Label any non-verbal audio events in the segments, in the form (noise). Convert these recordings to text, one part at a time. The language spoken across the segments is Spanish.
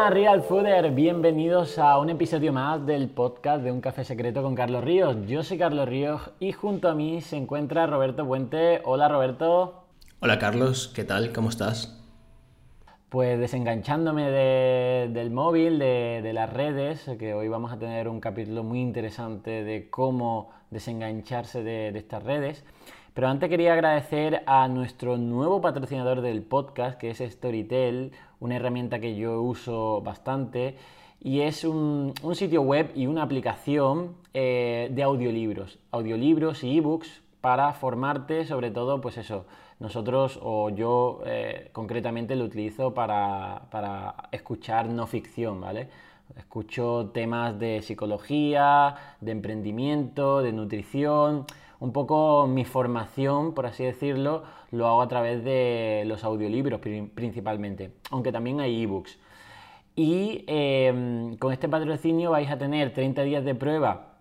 Buenas Real Fooder, bienvenidos a un episodio más del podcast de Un Café Secreto con Carlos Ríos. Yo soy Carlos Ríos y junto a mí se encuentra Roberto Puente. Hola Roberto. Hola Carlos, ¿qué tal? ¿Cómo estás? Pues desenganchándome del móvil, de, las redes, que hoy vamos a tener un capítulo muy interesante de cómo desengancharse de, de estas redes. Pero antes quería agradecer a nuestro nuevo patrocinador del podcast, que es Storytel, una herramienta que yo uso bastante. Y es un, sitio web y una aplicación eh, de audiolibros, audiolibros y ebooks para formarte, sobre todo, pues eso, nosotros o yo eh, concretamente lo utilizo para, para escuchar no ficción, ¿vale? Escucho temas de psicología, de emprendimiento, de nutrición, un poco mi formación, por así decirlo, lo hago a través de los audiolibros principalmente, aunque también hay ebooks. Y em, con este patrocinio vais a tener 30 días de prueba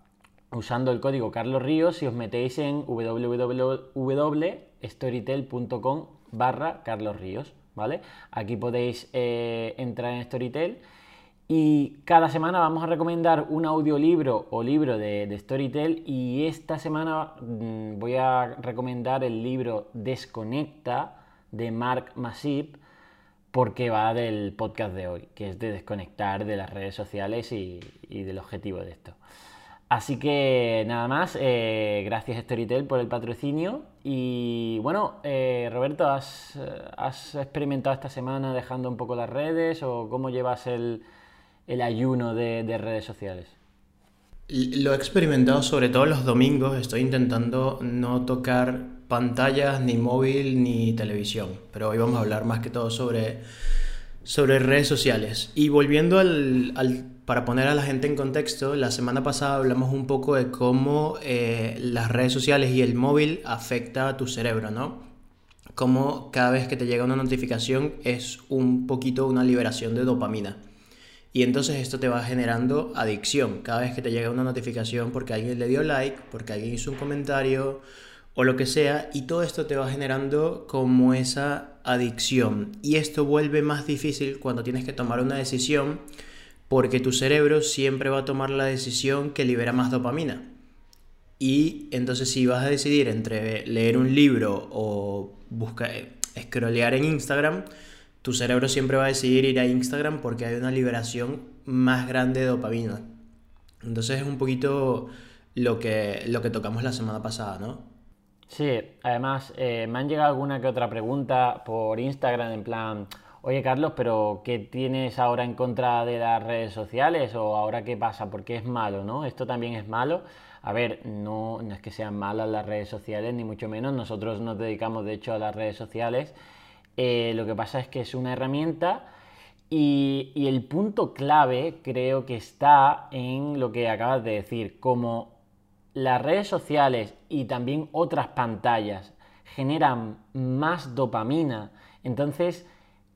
usando el código Carlos Ríos si os metéis en www.storytel.com barra Carlos Ríos, ¿vale? Aquí podéis eh, entrar en Storytel y cada semana vamos a recomendar un audiolibro o libro de, Storytel y esta semana mm, voy a recomendar el libro Desconecta de Mark Masip porque va del podcast de hoy, que es de desconectar de las redes sociales y, del objetivo de esto. Así que nada más, eh, gracias Storytel por el patrocinio. Y bueno, eh, Roberto, ¿has, ¿has experimentado esta semana dejando un poco las redes o cómo llevas el, el ayuno de, redes sociales? Lo he experimentado sobre todo los domingos, estoy intentando no tocar pantallas, ni móvil, ni televisión, pero hoy vamos a hablar más que todo sobre, sobre redes sociales. Y volviendo al, para poner a la gente en contexto, la semana pasada hablamos un poco de cómo eh, las redes sociales y el móvil afecta a tu cerebro, ¿no? Cómo cada vez que te llega una notificación es un poquito una liberación de dopamina. Y entonces esto te va generando adicción. Cada vez que te llega una notificación porque alguien le dio like, porque alguien hizo un comentario o lo que sea, y todo esto te va generando como esa adicción. Y esto vuelve más difícil cuando tienes que tomar una decisión porque tu cerebro siempre va a tomar la decisión que libera más dopamina. Y entonces si vas a decidir entre leer un libro o buscar, scrollear en Instagram, tu cerebro siempre va a decidir ir a Instagram porque hay una liberación más grande de dopamina. Entonces es un poquito lo que, lo que tocamos la semana pasada, ¿no? Sí, además eh, me han llegado alguna que otra pregunta por Instagram en plan, oye Carlos, pero ¿qué tienes ahora en contra de las redes sociales? ¿O ahora qué pasa? ¿Por qué es malo? ¿no? Esto también es malo. A ver, no, no es que sean malas las redes sociales, ni mucho menos. Nosotros nos dedicamos de hecho a las redes sociales eh, lo que pasa es que es una herramienta y, el punto clave creo que está en lo que acabas de decir, como las redes sociales y también otras pantallas generan más dopamina, entonces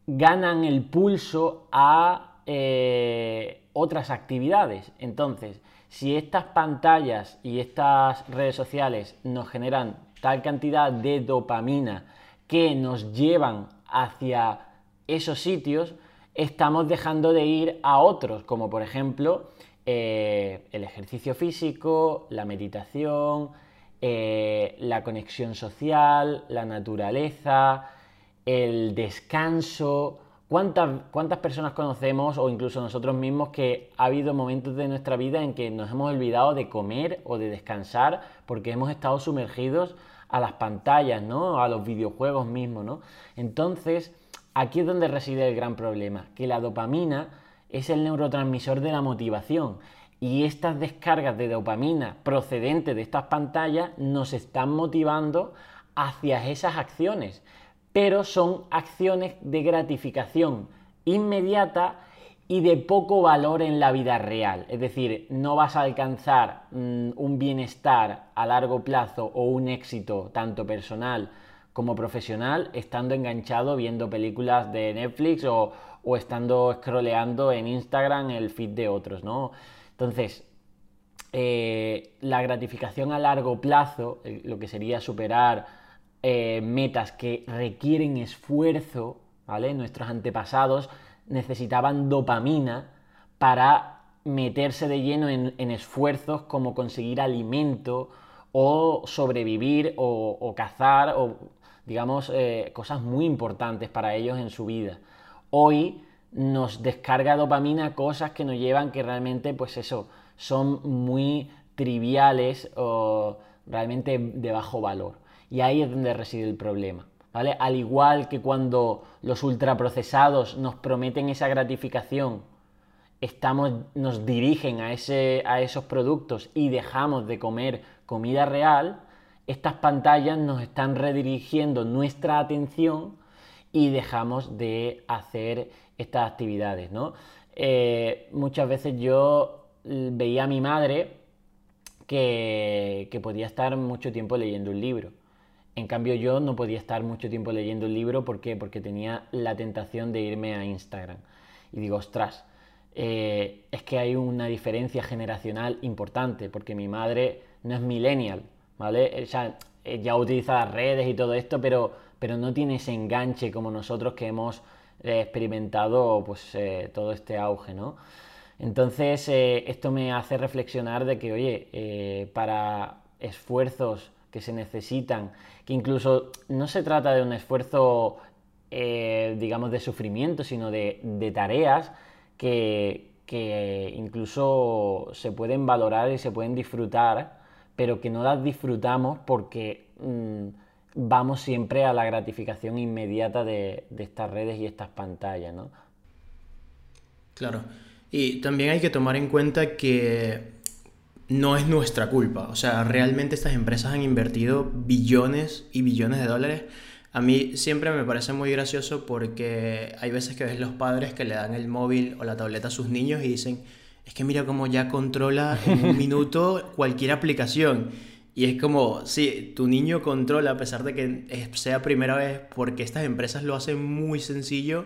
ganan el pulso a eh, otras actividades. Entonces, si estas pantallas y estas redes sociales nos generan tal cantidad de dopamina que nos llevan hacia esos sitios, estamos dejando de ir a otros, como por ejemplo eh, el ejercicio físico, la meditación, eh, la conexión social, la naturaleza, el descanso. ¿Cuántas, ¿Cuántas personas conocemos o incluso nosotros mismos que ha habido momentos de nuestra vida en que nos hemos olvidado de comer o de descansar porque hemos estado sumergidos a las pantallas, ¿no? A los videojuegos mismos, ¿no? Entonces, aquí es donde reside el gran problema, que la dopamina es el neurotransmisor de la motivación y estas descargas de dopamina procedentes de estas pantallas nos están motivando hacia esas acciones, pero son acciones de gratificación inmediata y de poco valor en la vida real. Es decir, no vas a alcanzar mm, un bienestar a largo plazo o un éxito tanto personal como profesional estando enganchado viendo películas de Netflix o, estando scrolleando en Instagram el feed de otros, ¿no? Entonces, eh, la gratificación a largo plazo, eh, lo que sería superar eh, metas que requieren esfuerzo, ¿vale? Nuestros antepasados necesitaban dopamina para meterse de lleno en, esfuerzos como conseguir alimento o sobrevivir o, cazar o digamos eh, cosas muy importantes para ellos en su vida. Hoy nos descarga dopamina cosas que nos llevan que realmente pues eso son muy triviales o realmente de bajo valor. Y ahí es donde reside el problema. ¿Vale? Al igual que cuando los ultraprocesados nos prometen esa gratificación, estamos, nos dirigen a, ese, a esos productos y dejamos de comer comida real, estas pantallas nos están redirigiendo nuestra atención y dejamos de hacer estas actividades, ¿no? Eh, muchas veces yo veía a mi madre que, que podía estar mucho tiempo leyendo un libro. En cambio yo no podía estar mucho tiempo leyendo un libro, ¿por qué? Porque tenía la tentación de irme a Instagram. Y digo, ostras, eh, es que hay una diferencia generacional importante, porque mi madre no es millennial, ¿vale? O sea, ya utiliza las redes y todo esto, pero, pero no tiene ese enganche como nosotros que hemos eh, experimentado pues, eh, todo este auge, ¿no? Entonces, esto me hace reflexionar de que, oye, para esfuerzos que se necesitan, que incluso no se trata de un esfuerzo, digamos, de sufrimiento, sino de, de tareas que, incluso se pueden valorar y se pueden disfrutar, pero que no las disfrutamos porque mm, vamos siempre a la gratificación inmediata de, estas redes y estas pantallas, ¿no? Claro. Y también hay que tomar en cuenta que no es nuestra culpa. O sea, realmente estas empresas han invertido billones y billones de dólares a mí siempre me parece muy gracioso porque hay veces que ves los padres que le dan el móvil o la tableta a sus niños y dicen, es que mira cómo ya controla en un (laughs) minuto cualquier aplicación. Y es como, sí, tu niño controla a pesar de que sea primera vez porque estas empresas lo hacen muy sencillo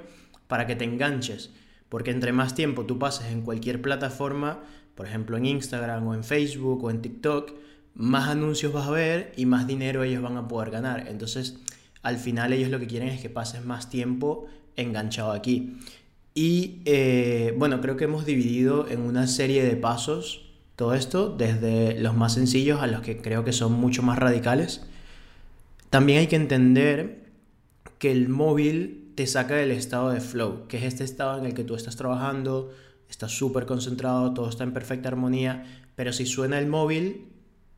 para que te enganches. Porque entre más tiempo tú pases en cualquier plataforma, por ejemplo en Instagram o en Facebook o en TikTok, más anuncios vas a ver y más dinero ellos van a poder ganar. Entonces, al final ellos lo que quieren es que pases más tiempo enganchado aquí. Y eh, bueno, creo que hemos dividido en una serie de pasos todo esto, desde los más sencillos a los que creo que son mucho más radicales. También hay que entender que el móvil te saca del estado de flow, que es este estado en el que tú estás trabajando, estás súper concentrado, todo está en perfecta armonía, pero si suena el móvil,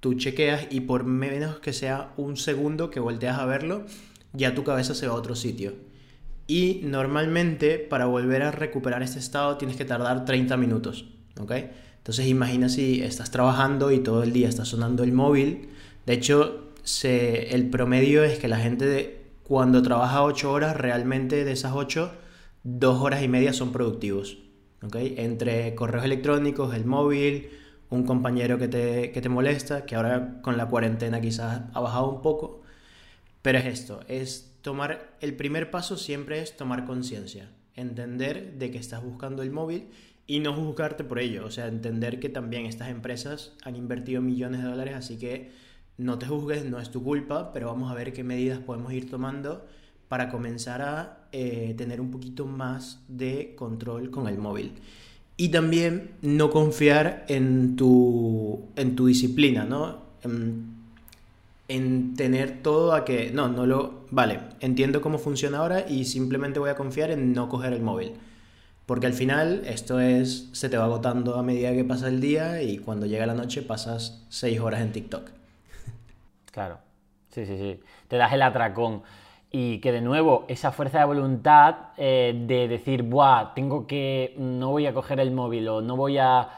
tú chequeas y por menos que sea un segundo que volteas a verlo, ya tu cabeza se va a otro sitio. Y normalmente para volver a recuperar este estado tienes que tardar 30 minutos, ¿ok? Entonces imagina si estás trabajando y todo el día está sonando el móvil. De hecho, el promedio es que la gente cuando trabaja 8 horas, realmente de esas 8, 2 horas y media son productivos. ¿ok? Entre correos electrónicos, el móvil, un compañero que te, que te molesta, que ahora con la cuarentena quizás ha bajado un poco, pero es esto, es tomar, el primer paso siempre es tomar conciencia, entender de que estás buscando el móvil y no juzgarte por ello, o sea, entender que también estas empresas han invertido millones de dólares, así que no te juzgues, no es tu culpa, pero vamos a ver qué medidas podemos ir tomando para comenzar a eh, tener un poquito más de control con el móvil. Y también no confiar en tu, en tu disciplina, ¿no? en tener todo a que, no, no lo, vale, entiendo cómo funciona ahora y simplemente voy a confiar en no coger el móvil. Porque al final esto es, se te va agotando a medida que pasa el día y cuando llega la noche pasas seis horas en TikTok. Claro, sí, sí, sí. Te das el atracón. Y que de nuevo, esa fuerza de voluntad eh, de decir, Buah, tengo que, no voy a coger el móvil o no voy a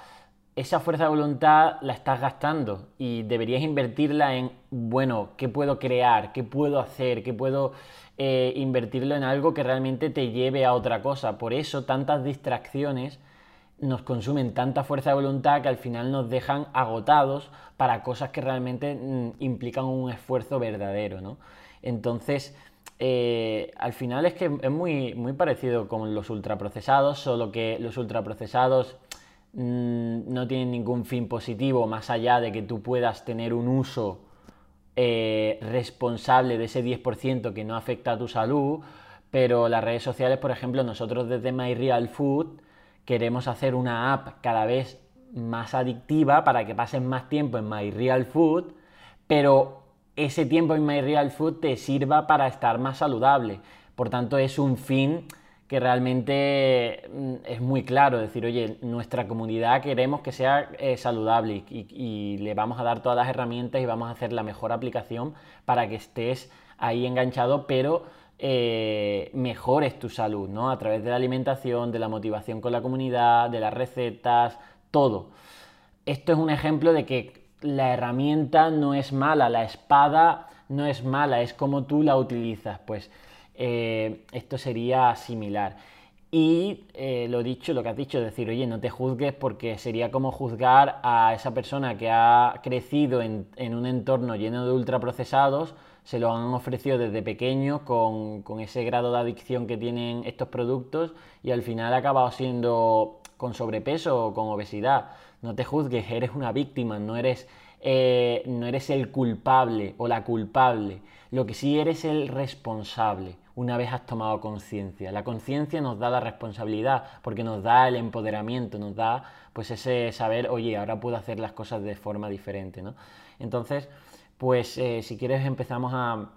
esa fuerza de voluntad la estás gastando y deberías invertirla en, bueno, ¿qué puedo crear? ¿Qué puedo hacer? ¿Qué puedo eh, invertirlo en algo que realmente te lleve a otra cosa? Por eso tantas distracciones nos consumen tanta fuerza de voluntad que al final nos dejan agotados para cosas que realmente mm, implican un esfuerzo verdadero, ¿no? Entonces, eh, al final es que es muy, muy parecido con los ultraprocesados, solo que los ultraprocesados Mm, no tienen ningún fin positivo más allá de que tú puedas tener un uso eh, responsable de ese 10% que no afecta a tu salud, pero las redes sociales, por ejemplo, nosotros desde My Real Food queremos hacer una app cada vez más adictiva para que pases más tiempo en My Real Food, pero ese tiempo en My Real Food te sirva para estar más saludable. Por tanto, es un fin que realmente mm, es muy claro, decir, oye, nuestra comunidad queremos que sea eh, saludable y, le vamos a dar todas las herramientas y vamos a hacer la mejor aplicación para que estés ahí enganchado, pero eh, mejores tu salud, ¿no? A través de la alimentación, de la motivación con la comunidad, de las recetas, todo. Esto es un ejemplo de que la herramienta no es mala, la espada no es mala, es como tú la utilizas. Pues eh, esto sería similar. Y eh, lo dicho, lo que has dicho, decir, oye, no te juzgues porque sería como juzgar a esa persona que ha crecido en, un entorno lleno de ultraprocesados, se lo han ofrecido desde pequeño con, con, ese grado de adicción que tienen estos productos y al final ha acabado siendo con sobrepeso o con obesidad. No te juzgues, eres una víctima, no eres eh, no eres el culpable o la culpable, lo que sí eres el responsable una vez has tomado conciencia. La conciencia nos da la responsabilidad porque nos da el empoderamiento, nos da pues ese saber, oye, ahora puedo hacer las cosas de forma diferente, ¿no? Entonces, pues eh, si quieres empezamos a,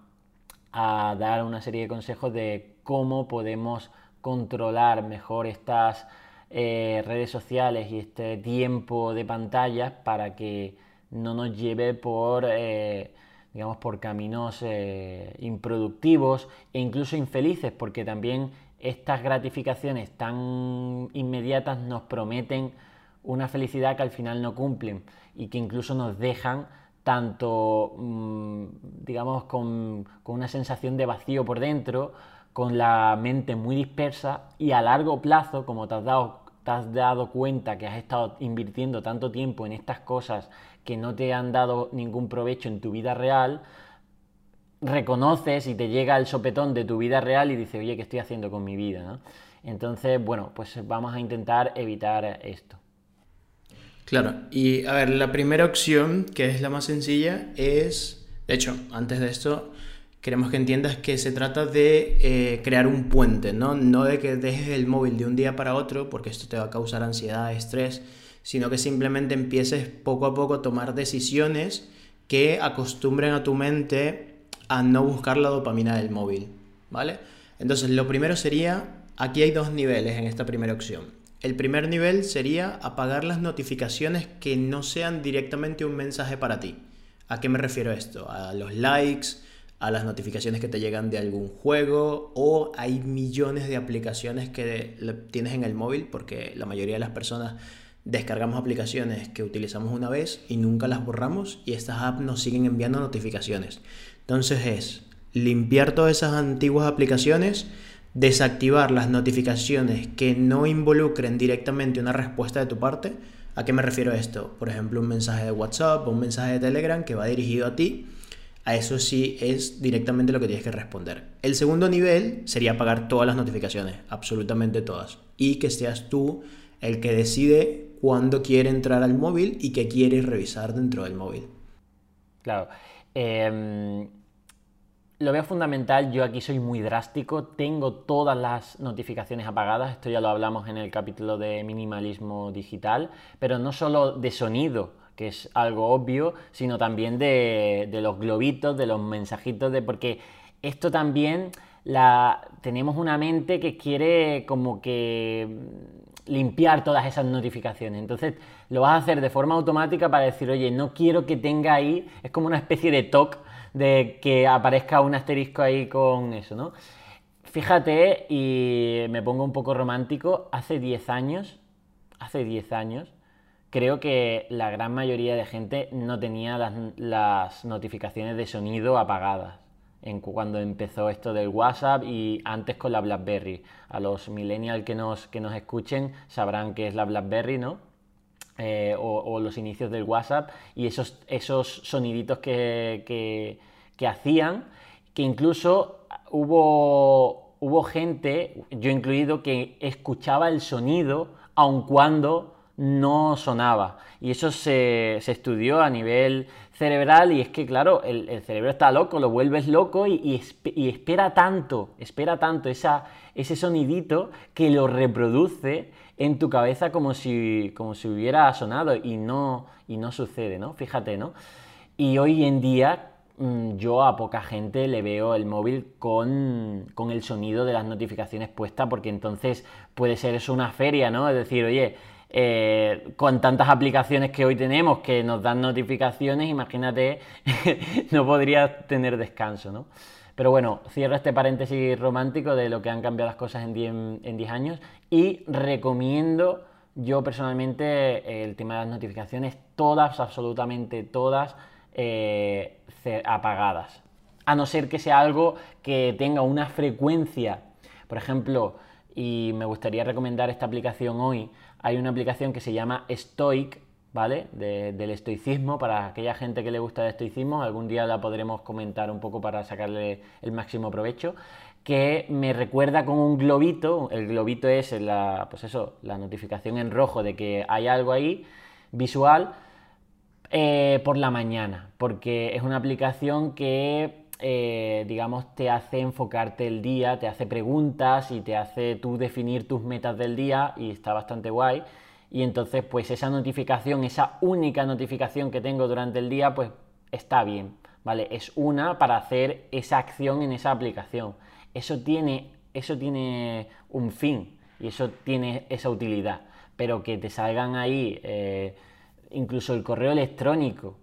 dar una serie de consejos de cómo podemos controlar mejor estas eh, redes sociales y este tiempo de pantalla para que no nos lleve por, eh, digamos, por caminos improductivos e incluso infelices, porque también estas gratificaciones tan inmediatas nos prometen una felicidad que al final no cumplen y que incluso nos dejan tanto, mm, digamos, con, con una sensación de vacío por dentro, con la mente muy dispersa y a largo plazo, como te has dado te has dado cuenta que has estado invirtiendo tanto tiempo en estas cosas que no te han dado ningún provecho en tu vida real, reconoces y te llega el sopetón de tu vida real y dices, oye, ¿qué estoy haciendo con mi vida? Entonces, bueno, pues vamos a intentar evitar esto. Claro, y a ver, la primera opción, que es la más sencilla, es, de hecho, antes de esto, queremos que entiendas que se trata de eh, crear un puente, ¿no? No de que dejes el móvil de un día para otro, porque esto te va a causar ansiedad, estrés, sino que simplemente empieces poco a poco a tomar decisiones que acostumbren a tu mente a no buscar la dopamina del móvil, ¿vale? Entonces, lo primero sería, aquí hay dos niveles en esta primera opción. El primer nivel sería apagar las notificaciones que no sean directamente un mensaje para ti. ¿A qué me refiero esto? A los likes, a las notificaciones que te llegan de algún juego o hay millones de aplicaciones que tienes en el móvil porque la mayoría de las personas descargamos aplicaciones que utilizamos una vez y nunca las borramos y estas apps nos siguen enviando notificaciones. Entonces es limpiar todas esas antiguas aplicaciones, desactivar las notificaciones que no involucren directamente una respuesta de tu parte. ¿A qué me refiero a esto? Por ejemplo, un mensaje de WhatsApp o un mensaje de Telegram que va dirigido a ti a eso sí es directamente lo que tienes que responder. El segundo nivel sería apagar todas las notificaciones, absolutamente todas. Y que seas tú el que decide cuándo quiere entrar al móvil y qué quiere revisar dentro del móvil. Claro. Em, lo veo fundamental, yo aquí soy muy drástico, tengo todas las notificaciones apagadas, esto ya lo hablamos en el capítulo de minimalismo digital, pero no solo de sonido, que es algo obvio, sino también de, los globitos, de los mensajitos, de porque esto también la, tenemos una mente que quiere como que limpiar todas esas notificaciones. Entonces lo vas a hacer de forma automática para decir, oye, no quiero que tenga ahí, es como una especie de toque de que aparezca un asterisco ahí con eso, ¿no? Fíjate, y me pongo un poco romántico, hace 10 años, hace 10 años, creo que la gran mayoría de gente no tenía las, notificaciones de sonido apagadas cuando empezó esto del WhatsApp y antes con la BlackBerry. A los millennials que nos, que nos escuchen sabrán qué es la BlackBerry, ¿no? Eh, o, los inicios del WhatsApp y esos, esos soniditos que, que, hacían, que incluso hubo, hubo gente, yo incluido, que escuchaba el sonido aun cuando no sonaba. Y eso se, estudió a nivel cerebral y es que, claro, el, cerebro está loco, lo vuelves loco y, espera tanto, espera tanto esa, ese sonidito que lo reproduce en tu cabeza como si, como si hubiera sonado y no, y no sucede, ¿no? Fíjate, ¿no? Y hoy en día mm, yo a poca gente le veo el móvil con, con, el sonido de las notificaciones puesta porque entonces puede ser eso una feria, ¿no? Es decir, oye, eh, con tantas aplicaciones que hoy tenemos que nos dan notificaciones, imagínate, (laughs) no podría tener descanso, ¿no? Pero bueno, cierro este paréntesis romántico de lo que han cambiado las cosas en 10 años y recomiendo yo personalmente el tema de las notificaciones, todas, absolutamente todas, eh, apagadas. A no ser que sea algo que tenga una frecuencia. Por ejemplo, y me gustaría recomendar esta aplicación hoy, hay una aplicación que se llama Stoic, ¿vale? del estoicismo, para aquella gente que le gusta el estoicismo, algún día la podremos comentar un poco para sacarle el máximo provecho, que me recuerda con un globito, el globito es la, pues eso, la notificación en rojo de que hay algo ahí visual eh, por la mañana, porque es una aplicación que eh, digamos, te hace enfocarte el día, te hace preguntas y te hace tú definir tus metas del día y está bastante guay. Y entonces, pues esa notificación, esa única notificación que tengo durante el día, pues está bien, ¿vale? Es una para hacer esa acción en esa aplicación. Eso tiene, eso tiene un fin y eso tiene esa utilidad. Pero que te salgan ahí, eh, incluso el correo electrónico,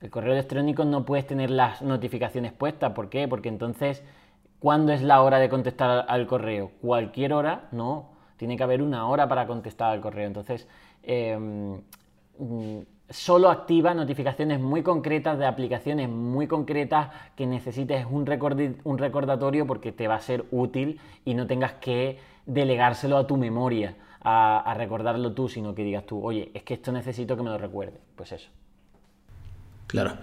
el correo electrónico no puedes tener las notificaciones puestas. ¿Por qué? Porque entonces, ¿cuándo es la hora de contestar al correo? ¿Cualquier hora? No. Tiene que haber una hora para contestar al correo. Entonces, em, solo activa notificaciones muy concretas de aplicaciones muy concretas que necesites un, un recordatorio porque te va a ser útil y no tengas que delegárselo a tu memoria, a recordarlo tú, sino que digas tú, oye, es que esto necesito que me lo recuerde. Pues eso. Claro.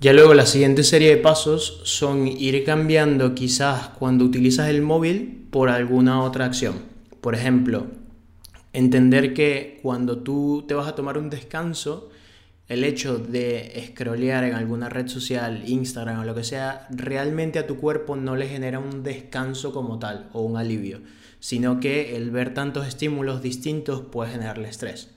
Ya luego la siguiente serie de pasos son ir cambiando quizás cuando utilizas el móvil por alguna otra acción. Por ejemplo, entender que cuando tú te vas a tomar un descanso, el hecho de scrollear en alguna red social, Instagram o lo que sea, realmente a tu cuerpo no le genera un descanso como tal o un alivio, sino que el ver tantos estímulos distintos puede generarle estrés.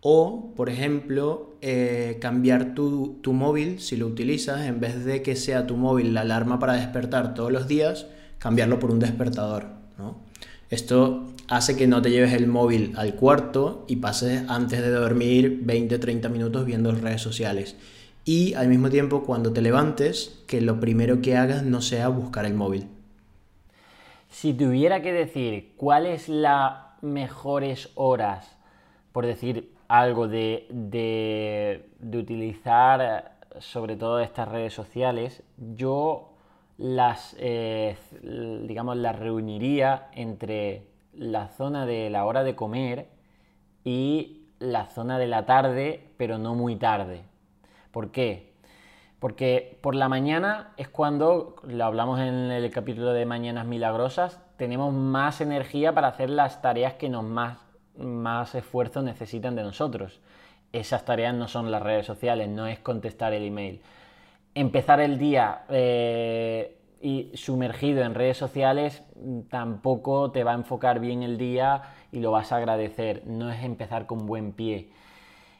O, por ejemplo, eh, cambiar tu, móvil, si lo utilizas, en vez de que sea tu móvil la alarma para despertar todos los días, cambiarlo por un despertador. Esto hace que no te lleves el móvil al cuarto y pases antes de dormir 20-30 minutos viendo redes sociales. Y al mismo tiempo, cuando te levantes, que lo primero que hagas no sea buscar el móvil. Si tuviera que decir cuáles las mejores horas, por decir algo de, de, utilizar sobre todo estas redes sociales, yo las, eh, digamos, las reuniría entre la zona de la hora de comer y la zona de la tarde, pero no muy tarde. ¿Por qué? Porque por la mañana es cuando, lo hablamos en el capítulo de Mañanas Milagrosas, tenemos más energía para hacer las tareas que nos más más esfuerzo necesitan de nosotros. Esas tareas no son las redes sociales, no es contestar el email. Empezar el día eh, y sumergido en redes sociales mm, tampoco te va a enfocar bien el día y lo vas a agradecer. No es empezar con buen pie.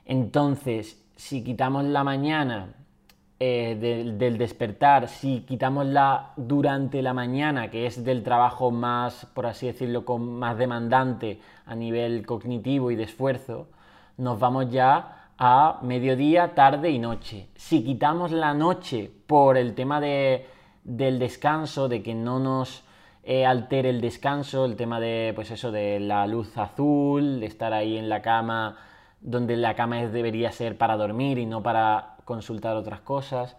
Entonces, si quitamos la mañana eh, del, despertar, si quitamos la durante la mañana, que es del trabajo más, por así decirlo, más demandante a nivel cognitivo y de esfuerzo, nos vamos ya a mediodía, tarde y noche. Si quitamos la noche por el tema de, del descanso, de que no nos eh, altere el descanso, el tema de, pues eso, de la luz azul, de estar ahí en la cama, donde la cama debería ser para dormir y no para consultar otras cosas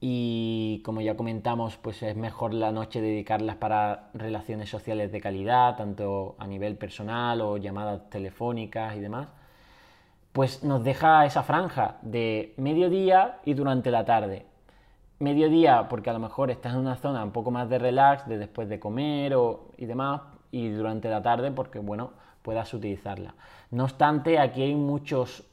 y como ya comentamos, pues es mejor la noche dedicarlas para relaciones sociales de calidad, tanto a nivel personal o llamadas telefónicas y demás, pues nos deja esa franja de mediodía y durante la tarde. Mediodía porque a lo mejor estás en una zona un poco más de relax, de después de comer o, y demás, y durante la tarde porque, bueno, puedas utilizarla. No obstante, aquí hay muchos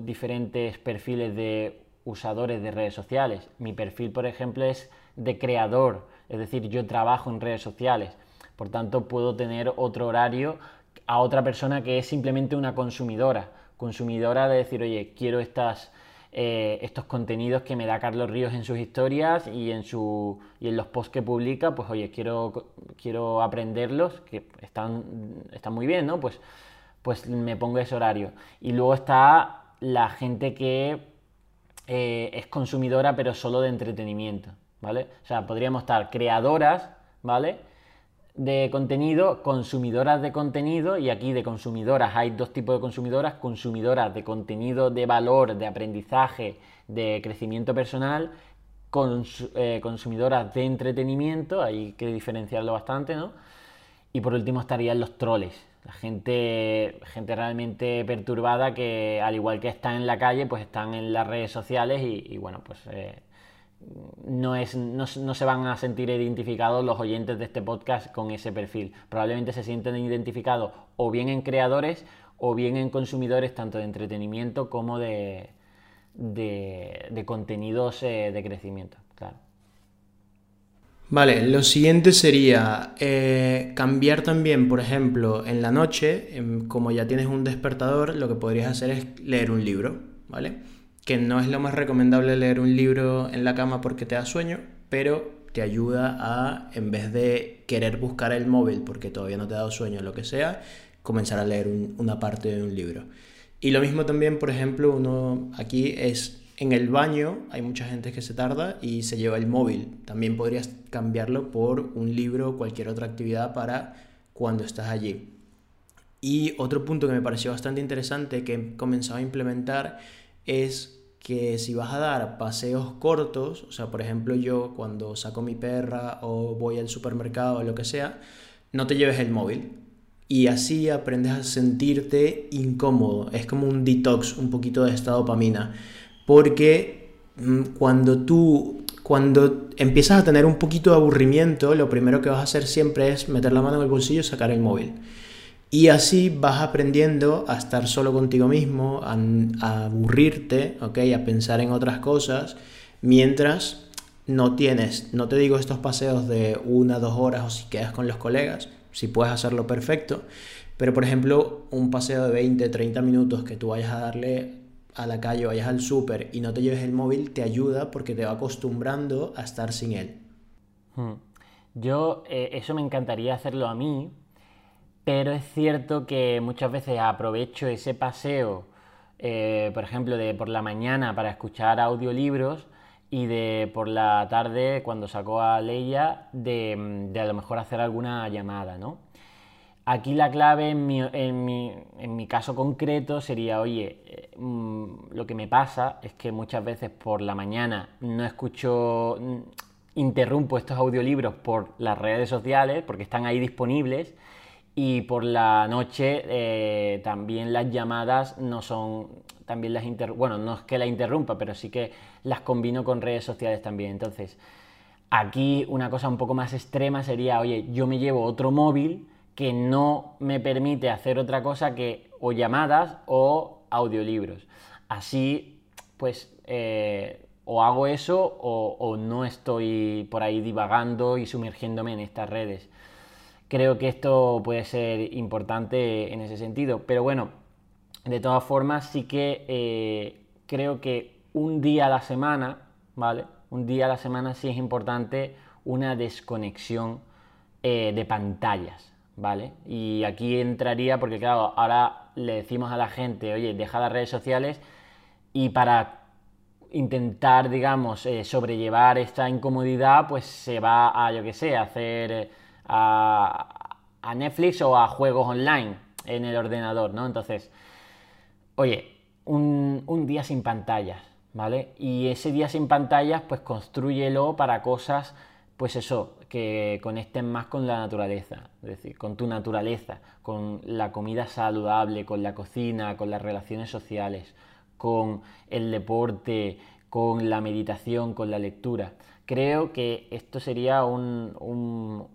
diferentes perfiles de usadores de redes sociales. Mi perfil, por ejemplo, es de creador, es decir, yo trabajo en redes sociales. Por tanto, puedo tener otro horario a otra persona que es simplemente una consumidora. Consumidora de decir, oye, quiero estas, eh, estos contenidos que me da Carlos Ríos en sus historias y en, su, y en los posts que publica, pues oye, quiero, quiero aprenderlos, que están, están muy bien, ¿no? Pues, pues me pongo ese horario. Y luego está la gente que eh, es consumidora pero solo de entretenimiento, ¿vale? O sea, podríamos estar creadoras, ¿vale? De contenido, consumidoras de contenido, y aquí de consumidoras. Hay dos tipos de consumidoras, consumidoras de contenido de valor, de aprendizaje, de crecimiento personal, eh, consumidoras de entretenimiento, hay que diferenciarlo bastante, ¿no? Y por último estarían los troles, la gente, gente realmente perturbada que al igual que está en la calle, pues están en las redes sociales y, bueno, pues eh, no, es, no, se van a sentir identificados los oyentes de este podcast con ese perfil. Probablemente se sienten identificados o bien en creadores o bien en consumidores tanto de entretenimiento como de, de, contenidos eh, de crecimiento. Claro. Vale, lo siguiente sería eh, cambiar también, por ejemplo, en la noche, em, como ya tienes un despertador, lo que podrías hacer es leer un libro, ¿vale? Que no es lo más recomendable leer un libro en la cama porque te da sueño, pero te ayuda a, en vez de querer buscar el móvil porque todavía no te ha dado sueño o lo que sea, comenzar a leer una parte de un libro. Y lo mismo también, por ejemplo, uno aquí es en el baño, hay mucha gente que se tarda y se lleva el móvil. También podrías cambiarlo por un libro o cualquier otra actividad para cuando estás allí. Y otro punto que me pareció bastante interesante que he comenzado a implementar es que si vas a dar paseos cortos, o sea, por ejemplo yo cuando saco mi perra o voy al supermercado o lo que sea, no te lleves el móvil. Y así aprendes a sentirte incómodo. Es como un detox, un poquito de esta dopamina. Porque mm, cuando tú, cuando empiezas a tener un poquito de aburrimiento, lo primero que vas a hacer siempre es meter la mano en el bolsillo y sacar el móvil. Y así vas aprendiendo a estar solo contigo mismo, a, aburrirte, ¿okay? a pensar en otras cosas, mientras no tienes, no te digo estos paseos de una, dos horas o si quedas con los colegas, si puedes hacerlo perfecto, pero por ejemplo un paseo de 20, 30 minutos que tú vayas a darle a la calle, vayas al súper y no te lleves el móvil, te ayuda porque te va acostumbrando a estar sin él. Hmm. Yo, eh, eso me encantaría hacerlo a mí, pero es cierto que muchas veces aprovecho ese paseo, eh, por ejemplo, de por la mañana para escuchar audiolibros y de por la tarde, cuando saco a Leia, de, a lo mejor hacer alguna llamada, ¿no? Aquí la clave en mi, caso concreto sería, oye, eh, mm, lo que me pasa es que muchas veces por la mañana no escucho, mm, interrumpo estos audiolibros por las redes sociales porque están ahí disponibles y por la noche eh, también las llamadas no son, también las inter... bueno, no es que la interrumpa, pero sí que las combino con redes sociales también. Entonces, aquí una cosa un poco más extrema sería, oye, yo me llevo otro móvil que no me permite hacer otra cosa que o llamadas o audiolibros. Así, pues, eh, o hago eso o, o no estoy por ahí divagando y sumergiéndome en estas redes. Creo que esto puede ser importante en ese sentido. Pero bueno, de todas formas sí que eh, creo que un día a la semana, ¿vale? Un día a la semana sí es importante una desconexión eh, de pantallas, ¿vale? Y aquí entraría porque claro, ahora le decimos a la gente, oye, deja las redes sociales y para intentar, digamos, eh, sobrellevar esta incomodidad, pues se va a, yo qué sé, hacer a, Netflix o a juegos online en el ordenador, ¿no? Entonces, oye, un, día sin pantallas, ¿vale? Y ese día sin pantallas, pues construyelo para cosas, pues eso, que conecten más con la naturaleza, es decir, con tu naturaleza, con la comida saludable, con la cocina, con las relaciones sociales, con el deporte, con la meditación, con la lectura. Creo que esto sería un,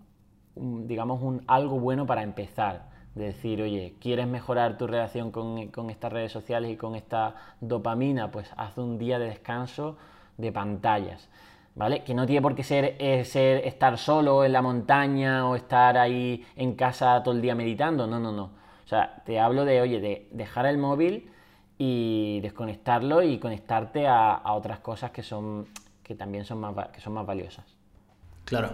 digamos, un, algo bueno para empezar, De decir, oye, ¿quieres mejorar tu relación con, con estas redes sociales y con esta dopamina? Pues haz un día de descanso de pantallas. ¿Vale? Que no tiene por qué ser, eh, ser, estar solo en la montaña o estar ahí en casa todo el día meditando. No, no, no. O sea, te hablo de, oye, de dejar el móvil y desconectarlo y conectarte a, otras cosas que son que también son más, que son más valiosas. Claro.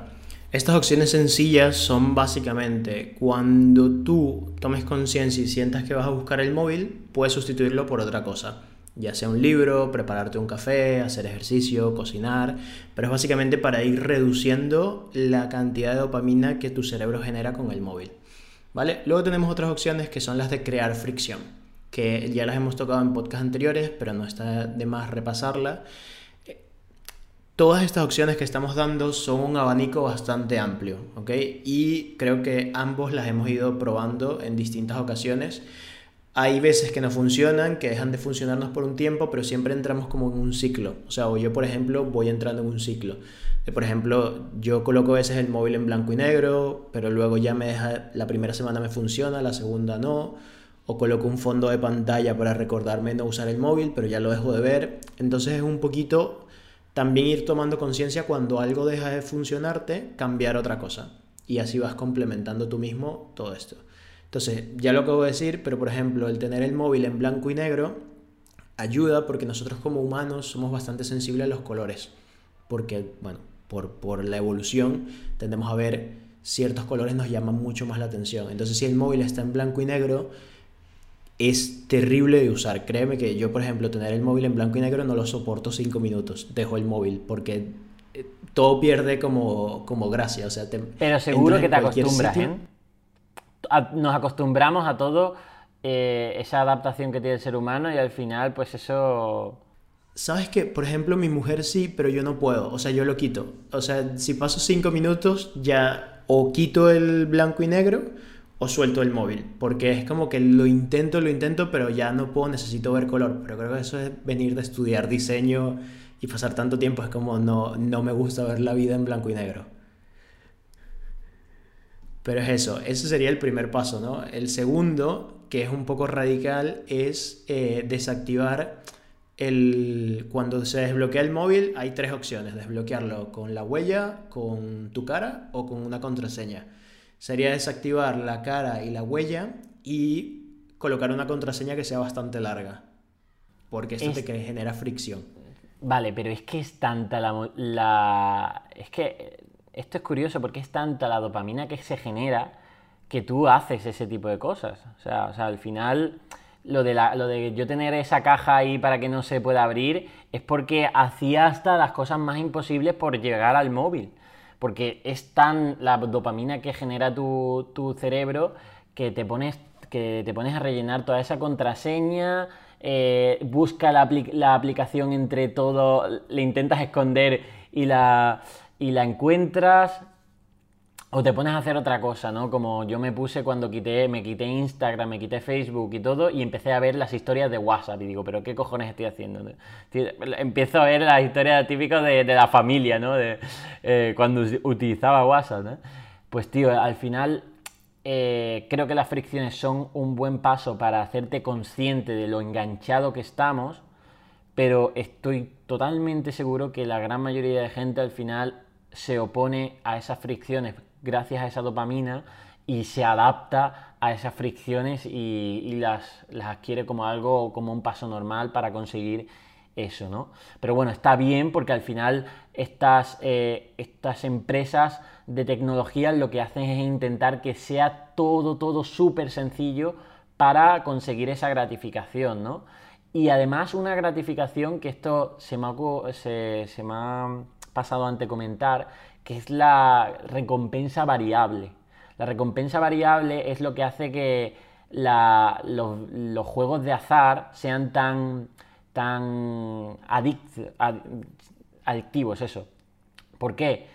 Estas opciones sencillas son básicamente cuando tú tomes conciencia y sientas que vas a buscar el móvil, puedes sustituirlo por otra cosa. Ya sea un libro, prepararte un café, hacer ejercicio, cocinar, pero es básicamente para ir reduciendo la cantidad de dopamina que tu cerebro genera con el móvil. ¿Vale? Luego tenemos otras opciones que son las de crear fricción que ya las hemos tocado en podcasts anteriores, pero no está de más repasarla. Todas estas opciones que estamos dando son un abanico bastante amplio, ¿ok? Y creo que ambos las hemos ido probando en distintas ocasiones. Hay veces que no funcionan, que dejan de funcionarnos por un tiempo, pero siempre entramos como en un ciclo. O sea, yo, por ejemplo, voy entrando en un ciclo. Por ejemplo, yo coloco a veces el móvil en blanco y negro, pero luego ya me deja, la primera semana me funciona, la segunda no o coloco un fondo de pantalla para recordarme no usar el móvil, pero ya lo dejo de ver. Entonces es un poquito también ir tomando conciencia cuando algo deja de funcionarte, cambiar otra cosa. Y así vas complementando tú mismo todo esto. Entonces, ya lo acabo de decir, pero por ejemplo, el tener el móvil en blanco y negro ayuda porque nosotros como humanos somos bastante sensibles a los colores. Porque, bueno, por, por la evolución tendemos a ver ciertos colores nos llaman mucho más la atención. Entonces, si el móvil está en blanco y negro, es terrible de usar. Créeme que yo, por ejemplo, tener el móvil en blanco y negro no lo soporto cinco minutos. Dejo el móvil porque eh, todo pierde como, como gracia. O sea, Pero seguro que te acostumbras, ¿eh? Nos acostumbramos a todo, eh, esa adaptación que tiene el ser humano y al final, pues eso... ¿Sabes qué? Por ejemplo, mi mujer sí, pero yo no puedo. O sea, yo lo quito. O sea, si paso cinco minutos, ya o quito el blanco y negro o suelto el móvil, porque es como que lo intento, lo intento, pero ya no puedo, necesito ver color, pero creo que eso es venir de estudiar diseño y pasar tanto tiempo, es como no, no me gusta ver la vida en blanco y negro. Pero es eso, ese sería el primer paso, ¿no? El segundo, que es un poco radical, es eh, desactivar el... Cuando se desbloquea el móvil hay tres opciones, desbloquearlo con la huella, con tu cara o con una contraseña sería desactivar la cara y la huella y colocar una contraseña que sea bastante larga. Porque esto te genera fricción. Vale, pero es que es tanta la, la, Es que esto es curioso porque es tanta la dopamina que se genera que tú haces ese tipo de cosas. O sea, o sea al final lo de, la, lo de yo tener esa caja ahí para que no se pueda abrir es porque hacía hasta las cosas más imposibles por llegar al móvil porque es tan la dopamina que genera tu, cerebro que te, pones, que te pones a rellenar toda esa contraseña, eh, busca la, la, aplicación entre todo, le intentas esconder y la, y la encuentras, o te pones a hacer otra cosa, ¿no? Como yo me puse cuando quité, me quité Instagram, me quité Facebook y todo, y empecé a ver las historias de WhatsApp. Y digo, ¿pero qué cojones estoy haciendo? Empiezo a ver las historias típicas de, la familia, ¿no? De, eh, cuando utilizaba WhatsApp, ¿no? Pues tío, al final eh, creo que las fricciones son un buen paso para hacerte consciente de lo enganchado que estamos, pero estoy totalmente seguro que la gran mayoría de gente al final se opone a esas fricciones gracias a esa dopamina y se adapta a esas fricciones y, las, las, adquiere como algo, como un paso normal para conseguir eso, ¿no? Pero bueno, está bien porque al final estas, eh, estas empresas de tecnología lo que hacen es intentar que sea todo, todo súper sencillo para conseguir esa gratificación, ¿no? Y además una gratificación que esto se me se, se me ha pasado ante comentar, es la recompensa variable. La recompensa variable es lo que hace que los, juegos de azar sean tan, tan adictivos, eso. ¿Por qué?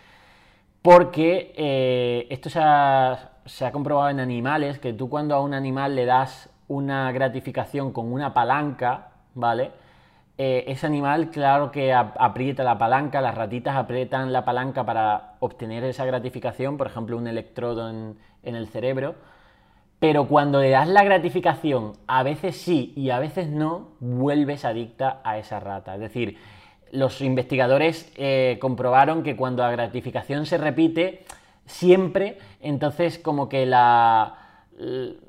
Porque eh, esto se ha comprobado en animales, que tú cuando a un animal le das una gratificación con una palanca, ¿vale? Eh, ese animal, claro que aprieta la palanca, las ratitas aprietan la palanca para obtener esa gratificación, por ejemplo, un electrodo en, el cerebro, pero cuando le das la gratificación, a veces sí y a veces no, vuelves adicta a esa rata. Es decir, los investigadores eh, comprobaron que cuando la gratificación se repite siempre, entonces como que la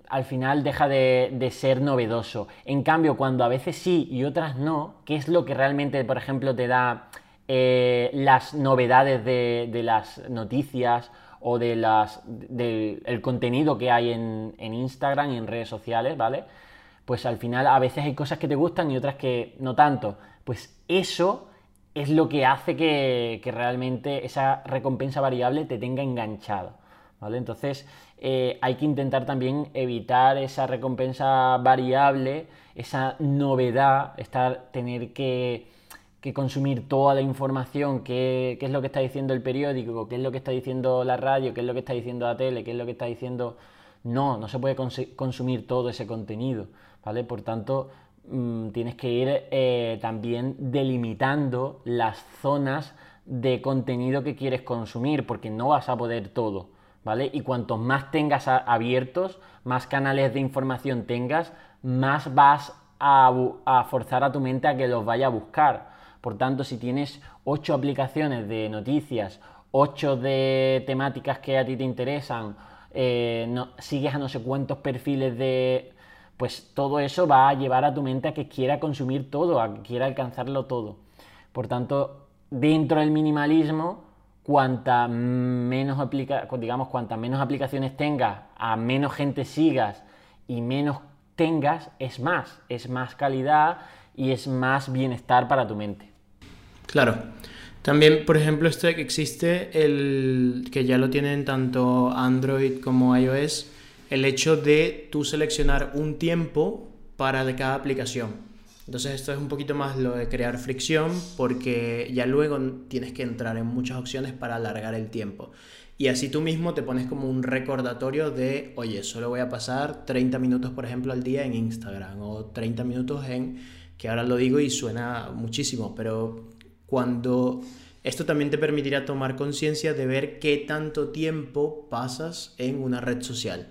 al final deja de, ser novedoso. En cambio, cuando a veces sí y otras no, ¿qué es lo que realmente, por ejemplo, te da eh, las novedades de, las noticias o de las, del contenido que hay en, Instagram y en redes sociales, ¿vale? Pues al final a veces hay cosas que te gustan y otras que no tanto. Pues eso es lo que hace que, que realmente esa recompensa variable te tenga enganchado. ¿Vale? Entonces, eh, hay que intentar también evitar esa recompensa variable, esa novedad, estar, tener que, consumir toda la información, qué, es lo que está diciendo el periódico, qué es lo que está diciendo la radio, qué es lo que está diciendo la tele, qué es lo que está diciendo... No, no se puede consumir todo ese contenido, ¿vale? Por tanto, mm, tienes que ir eh, también delimitando las zonas de contenido que quieres consumir, porque no vas a poder todo. Y cuanto más tengas abiertos, más canales de información tengas, más vas a, forzar a tu mente a que los vaya a buscar. Por tanto, si tienes ocho aplicaciones de noticias, ocho de temáticas que a ti te interesan, eh, sigues a no sé cuántos perfiles de... Pues todo eso va a llevar a tu mente a que quiera consumir todo, a que quiera alcanzarlo todo. Por tanto, dentro del minimalismo, cuanta menos aplica, digamos, cuantas menos aplicaciones tengas, a menos gente sigas y menos tengas, es más, es más calidad y es más bienestar para tu mente. Claro. También, por ejemplo, este que existe el que ya lo tienen tanto Android como iOS, el hecho de tú seleccionar un tiempo para de cada aplicación. Entonces esto es un poquito más lo de crear fricción porque ya luego tienes que entrar en muchas opciones para alargar el tiempo. Y así tú mismo te pones como un recordatorio de, oye, solo voy a pasar 30 minutos, por ejemplo, al día en Instagram o 30 minutos en, que ahora lo digo y suena muchísimo, pero cuando esto también te permitirá tomar conciencia de ver qué tanto tiempo pasas en una red social.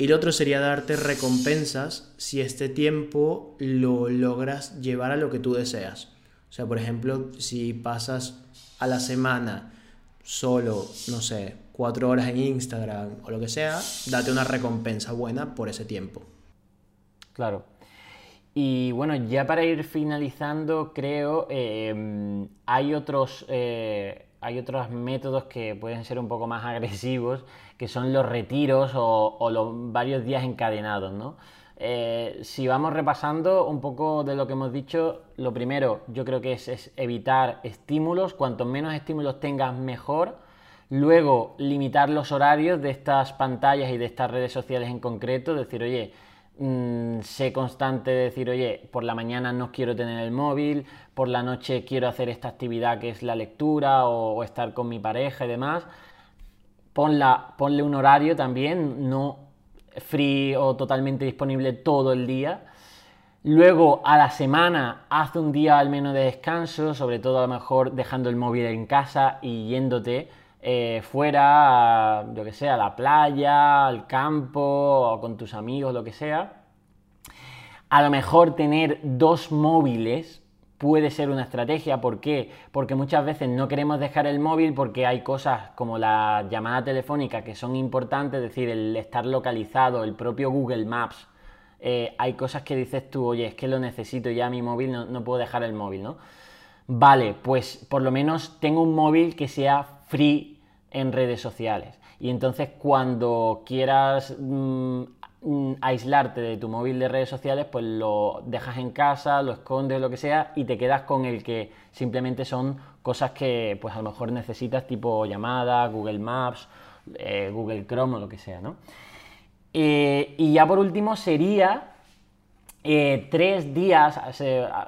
Y lo otro sería darte recompensas si este tiempo lo logras llevar a lo que tú deseas. O sea, por ejemplo, si pasas a la semana solo, no sé, cuatro horas en Instagram o lo que sea, date una recompensa buena por ese tiempo. Claro. Y bueno, ya para ir finalizando, creo, eh, hay otros... Eh, hay otros métodos que pueden ser un poco más (laughs) agresivos, que son los retiros o, los varios días encadenados, ¿no? Eh, si vamos repasando un poco de lo que hemos dicho, lo primero yo creo que es, evitar estímulos, cuanto menos estímulos tengas mejor. Luego limitar los horarios de estas pantallas y de estas redes sociales en concreto, decir, oye, Mm, sé constante de decir, oye, por la mañana no quiero tener el móvil, por la noche quiero hacer esta actividad que es la lectura o, estar con mi pareja y demás. Ponle un horario también, no free o totalmente disponible todo el día. Luego a la semana haz un día al menos de descanso, sobre todo a lo mejor dejando el móvil en casa y yéndote eh, fuera, yo que sé, a la playa, al campo, o con tus amigos, lo que sea. A lo mejor tener dos móviles puede ser una estrategia. ¿Por qué? Porque muchas veces no queremos dejar el móvil porque hay cosas como la llamada telefónica que son importantes, es decir, el estar localizado, el propio Google Maps. Eh, hay cosas que dices tú, oye, es que lo necesito ya mi móvil, no, no puedo dejar el móvil, ¿no? Vale, pues por lo menos tengo un móvil que sea free en redes sociales. Y entonces cuando quieras mm, mm, aislarte de tu móvil de redes sociales, pues lo dejas en casa, lo escondes, lo que sea, y te quedas con el que simplemente son cosas que pues a lo mejor necesitas, tipo llamada, Google Maps, eh, Google Chrome o lo que sea, ¿no? Eh, y ya por último sería eh, tres días,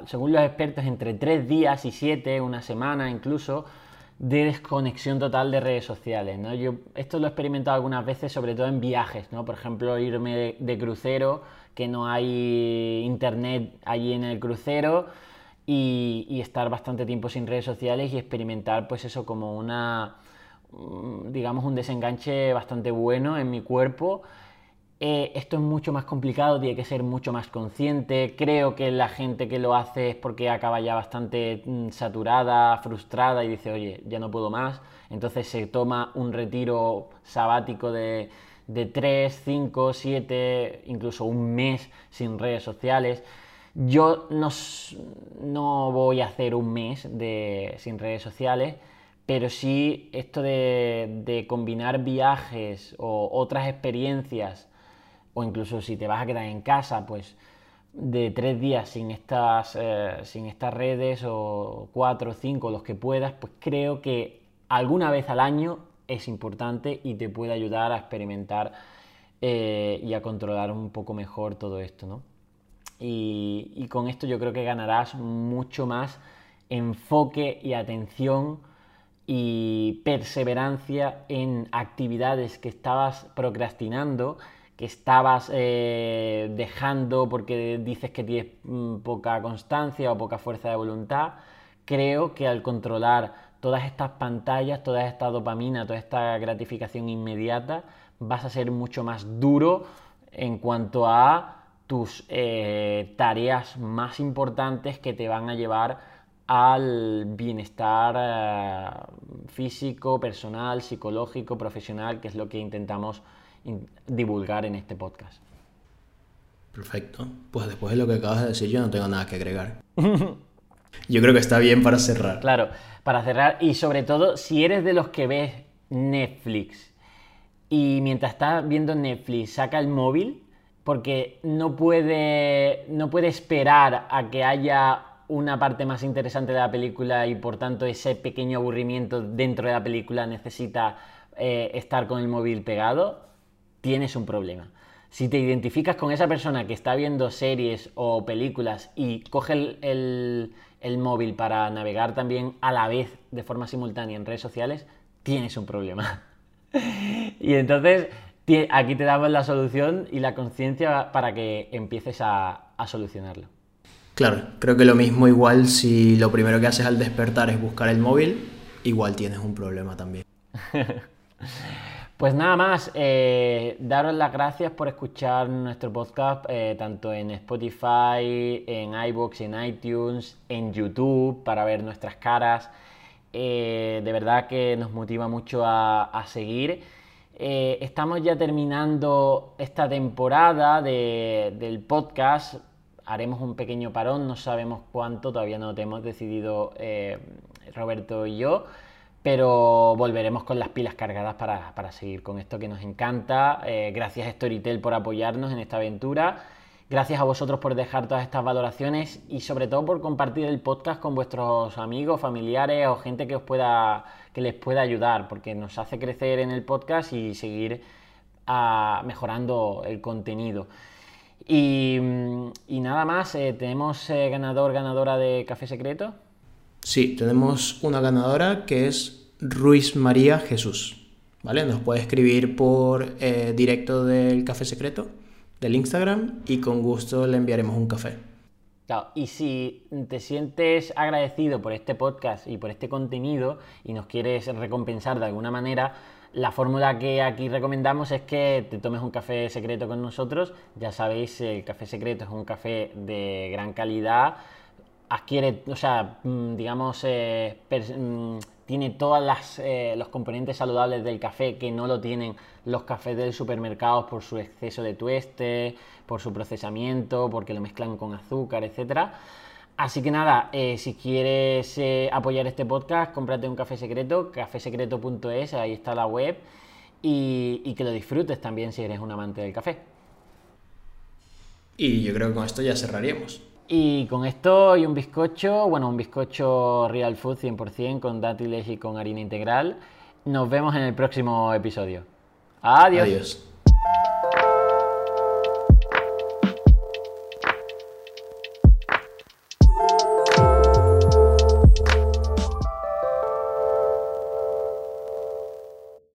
según los expertos, entre tres días y siete, una semana incluso, de desconexión total de redes sociales. ¿no? Yo esto lo he experimentado algunas veces, sobre todo en viajes, ¿no? por ejemplo, irme de, crucero, que no hay internet allí en el crucero, y, estar bastante tiempo sin redes sociales y experimentar pues eso como una, digamos, un desenganche bastante bueno en mi cuerpo eh, esto es mucho más complicado, tiene que ser mucho más consciente. Creo que la gente que lo hace es porque acaba ya bastante mm, saturada, frustrada y dice, oye, ya no puedo más. Entonces se toma un retiro sabático de, de 3, 5, 7, incluso un mes sin redes sociales. Yo no, no voy a hacer un mes de, sin redes sociales, pero sí esto de, de combinar viajes o otras experiencias o incluso si te vas a quedar en casa, pues de tres días sin estas, eh, sin estas redes o cuatro o cinco, los que puedas, pues creo que alguna vez al año es importante y te puede ayudar a experimentar eh, y a controlar un poco mejor todo esto, ¿no? Y, y con esto yo creo que ganarás mucho más enfoque y atención y perseverancia en actividades que estabas procrastinando que estabas eh, dejando porque dices que tienes mm, poca constancia o poca fuerza de voluntad, creo que al controlar todas estas pantallas, toda esta dopamina, toda esta gratificación inmediata, vas a ser mucho más duro en cuanto a tus eh, tareas más importantes que te van a llevar al bienestar eh, físico, personal, psicológico, profesional, que es lo que intentamos divulgar en este podcast. Perfecto. Pues después de lo que acabas de decir, yo no tengo nada que agregar. (laughs) yo creo que está bien para cerrar. Claro, para cerrar y sobre todo si eres de los que ves Netflix y mientras estás viendo Netflix saca el móvil porque no puede, no puede esperar a que haya una parte más interesante de la película y por tanto ese pequeño aburrimiento dentro de la película necesita eh, estar con el móvil pegado, tienes un problema. Si te identificas con esa persona que está viendo series o películas y coge el, móvil para navegar también a la vez de forma simultánea en redes sociales, tienes un problema. (laughs) y entonces aquí te damos la solución y la conciencia para que empieces a, a solucionarlo. Claro, creo que lo mismo igual si lo primero que haces al despertar es buscar el móvil, igual tienes un problema también. (laughs) Pues nada más, eh, daros las gracias por escuchar nuestro podcast eh, tanto en Spotify, en iBox, en iTunes, en YouTube para ver nuestras caras. Eh, de verdad que nos motiva mucho a, seguir. estamos ya terminando esta temporada del podcast. Haremos un pequeño parón, no sabemos cuánto, todavía no lo hemos decidido Roberto y yo pero volveremos con las pilas cargadas para, seguir con esto que nos encanta. Eh, gracias Storytel por apoyarnos en esta aventura. Gracias a vosotros por dejar todas estas valoraciones y sobre todo por compartir el podcast con vuestros amigos, familiares o gente que os pueda que les pueda ayudar, porque nos hace crecer en el podcast y seguir ah, mejorando el contenido. Y, nada más, eh, tenemos eh, ganador, ganadora de Café Secreto. Sí, tenemos una ganadora que es Ruiz María Jesús. ¿Vale? Nos puede escribir por eh, directo del café secreto, del Instagram, y con gusto le enviaremos un café. Claro, y si te sientes agradecido por este podcast y por este contenido y nos quieres recompensar de alguna manera, la fórmula que aquí recomendamos es que te tomes un café secreto con nosotros. Ya sabéis, el café secreto es un café de gran calidad adquiere, o sea, mm, digamos, eh, mm, tiene todos eh, los componentes saludables del café que no lo tienen los cafés del supermercado por su exceso de tueste, por su procesamiento, porque lo mezclan con azúcar, etc. Así que nada, eh, si quieres apoyar este podcast, cómprate un café secreto, cafesecreto.es, ahí está la web, y, y que lo disfrutes también si eres un amante del café. Y yo creo que con esto ya cerraríamos. Y con esto y un bizcocho, bueno, un bizcocho Real Food 100% con dátiles y con harina integral. Nos vemos en el próximo episodio. Adiós. Adiós.